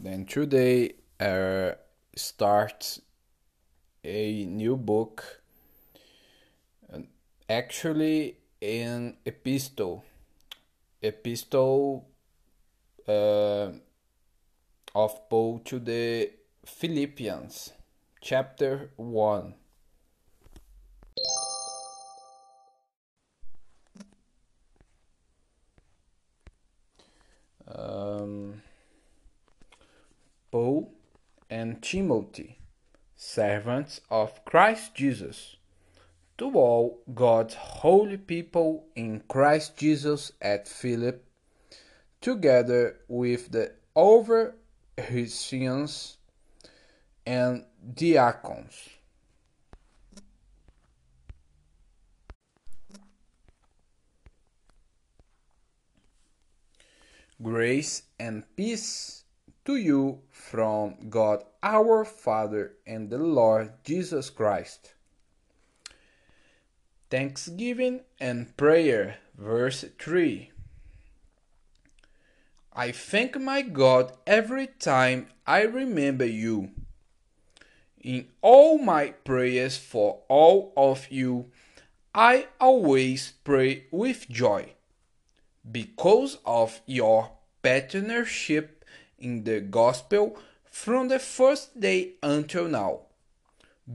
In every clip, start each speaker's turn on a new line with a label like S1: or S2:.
S1: Then today uh, starts a new book, actually an epistle, epistle uh, of Paul to the Philippians, chapter one. And Timothy, servants of Christ Jesus, to all God's holy people in Christ Jesus at Philippi, together with the overseers and diacons. Grace and peace to you from God our Father and the Lord Jesus Christ. Thanksgiving and prayer, verse 3. I thank my God every time I remember you. In all my prayers for all of you, I always pray with joy because of your partnership in the gospel from the first day until now,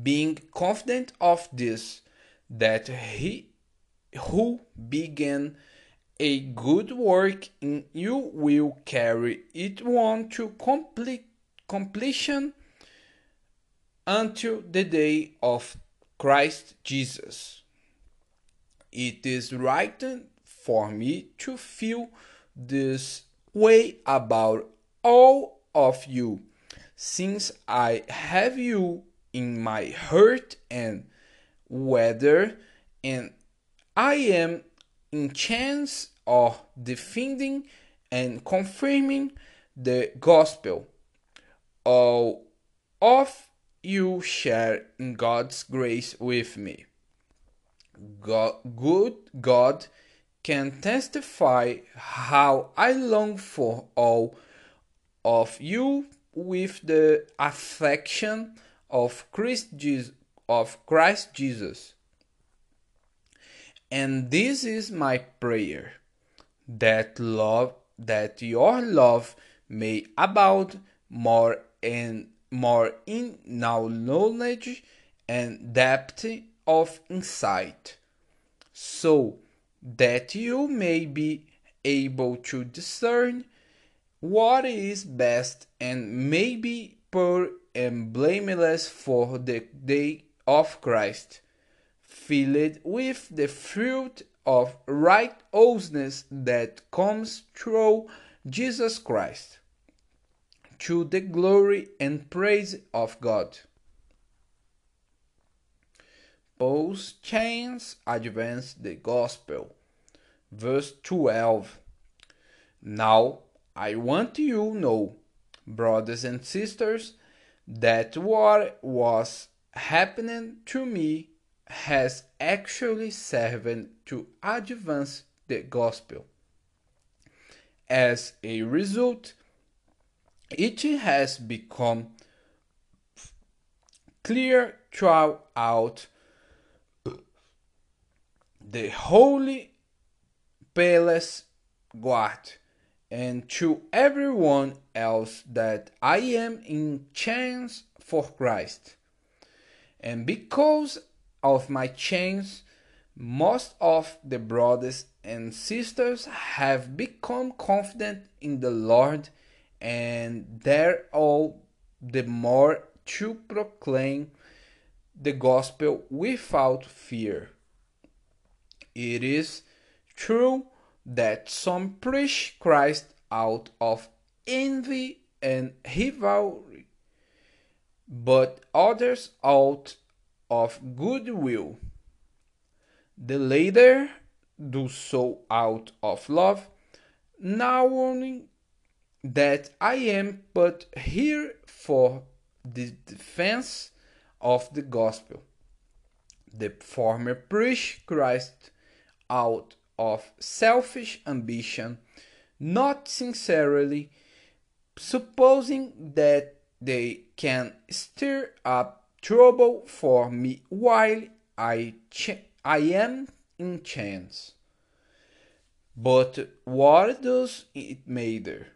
S1: being confident of this, that he who began a good work in you will carry it on to complete completion until the day of Christ Jesus. It is right for me to feel this way about all of you, since I have you in my heart and whether and I am in chance of defending and confirming the gospel. All of you share in God's grace with me. God, good God can testify how I long for all of you with the affection of Christ Jesus, of Christ Jesus. And this is my prayer that love that your love may abound more and more in now knowledge and depth of insight so that you may be able to discern what is best and may be pure and blameless for the day of Christ, filled with the fruit of righteousness that comes through Jesus Christ, to the glory and praise of God. Paul's chains advance the gospel. Verse 12. Now I want you to know, brothers and sisters, that what was happening to me has actually served to advance the gospel. As a result, it has become clear throughout the holy palace guard and to everyone else that I am in chains for Christ. And because of my chains, most of the brothers and sisters have become confident in the Lord and they're all the more to proclaim the gospel without fear. It is true that some preach Christ out of envy and rivalry, but others out of goodwill. The latter do so out of love, knowing that I am but here for the defense of the gospel. The former preach Christ out of selfish ambition, not sincerely, supposing that they can stir up trouble for me while I, I am in chains. But what does it matter?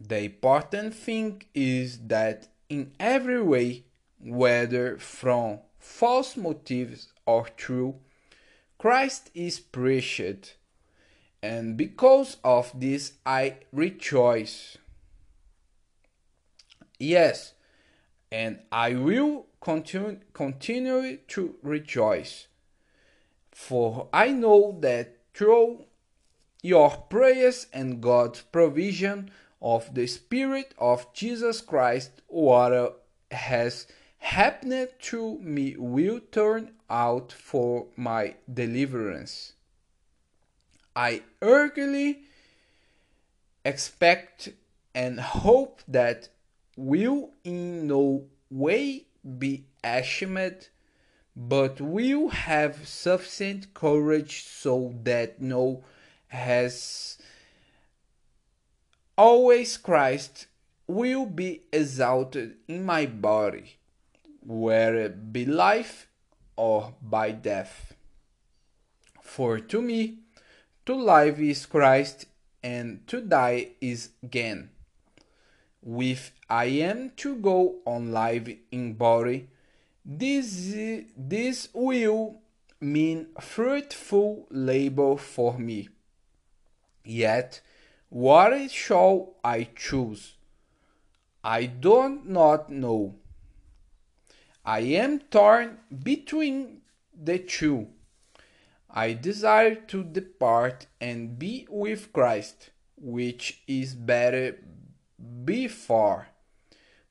S1: The important thing is that in every way, whether from false motives or true, Christ is preached, and because of this I rejoice. Yes, and I will continue, continue to rejoice, for I know that through your prayers and God's provision of the Spirit of Jesus Christ, water has happened to me will turn out for my deliverance. I eagerly expect and hope that will in no way be ashamed but will have sufficient courage so that no has always Christ will be exalted in my body, whether by life or by death. For to me, to live is Christ, and to die is gain. With I am to go on live in body, this, this will mean fruitful labor for me. Yet, what shall I choose? I do not know. I am torn between the two. I desire to depart and be with Christ, which is better before.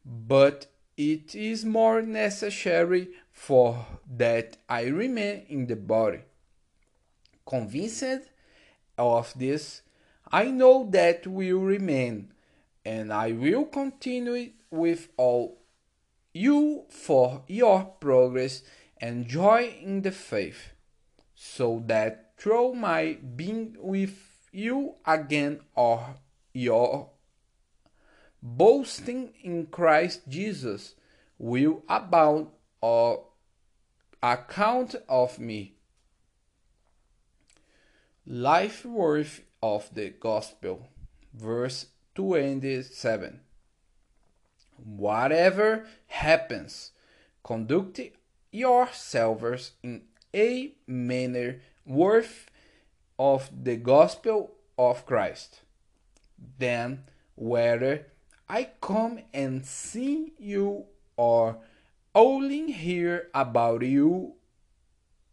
S1: But it is more necessary for that I remain in the body. Convinced of this, I know that will remain, and I will continue with all you for your progress and joy in the faith, so that through my being with you again or your boasting in Christ Jesus will abound on account of me. Life worth of the gospel, verse 27. Whatever happens, conduct yourselves in a manner worth of the gospel of Christ. Then, whether I come and see you or only hear about you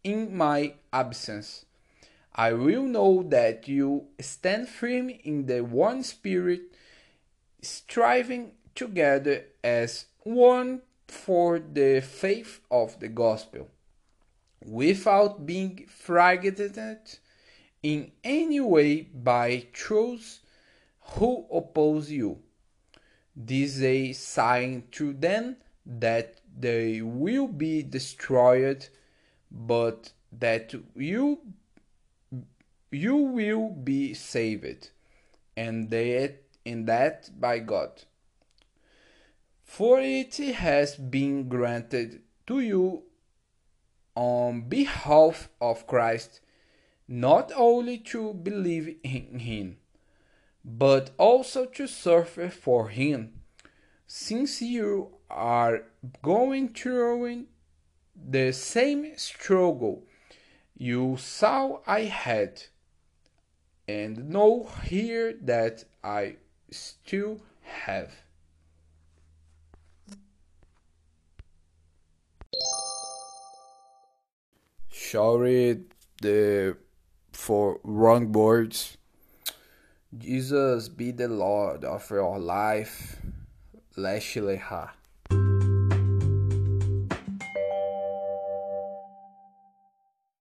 S1: in my absence. I will know that you stand firm in the one spirit, striving together as one for the faith of the gospel, without being fragmented in any way by those who oppose you this is a sign to them that they will be destroyed, but that you you will be saved, and that in that by God. For it has been granted to you on behalf of Christ not only to believe in him but also to suffer for him, since you are going through the same struggle you saw I had, and know here that I still have. Sorry the for wrong words Jesus be the Lord of your life. Leslie Ha.